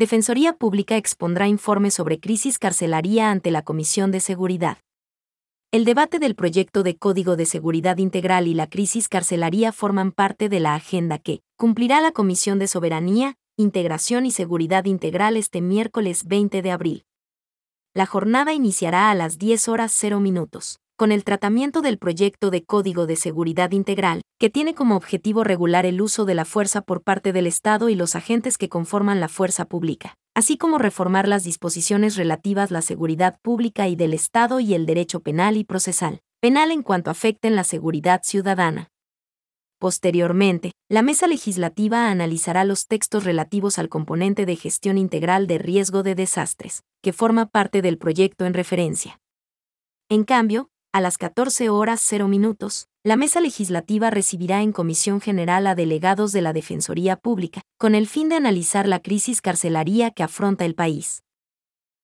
Defensoría Pública expondrá informe sobre crisis carcelaria ante la Comisión de Seguridad. El debate del proyecto de Código de Seguridad Integral y la crisis carcelaria forman parte de la agenda que cumplirá la Comisión de Soberanía, Integración y Seguridad Integral este miércoles 20 de abril. La jornada iniciará a las 10 horas 0 minutos, con el tratamiento del proyecto de Código de Seguridad Integral, que tiene como objetivo regular el uso de la fuerza por parte del Estado y los agentes que conforman la fuerza pública así como reformar las disposiciones relativas a la seguridad pública y del Estado y el derecho penal y procesal, penal en cuanto afecten la seguridad ciudadana. Posteriormente, la mesa legislativa analizará los textos relativos al componente de gestión integral de riesgo de desastres, que forma parte del proyecto en referencia. En cambio, a las 14 horas 0 minutos, la mesa legislativa recibirá en comisión general a delegados de la Defensoría Pública, con el fin de analizar la crisis carcelaria que afronta el país.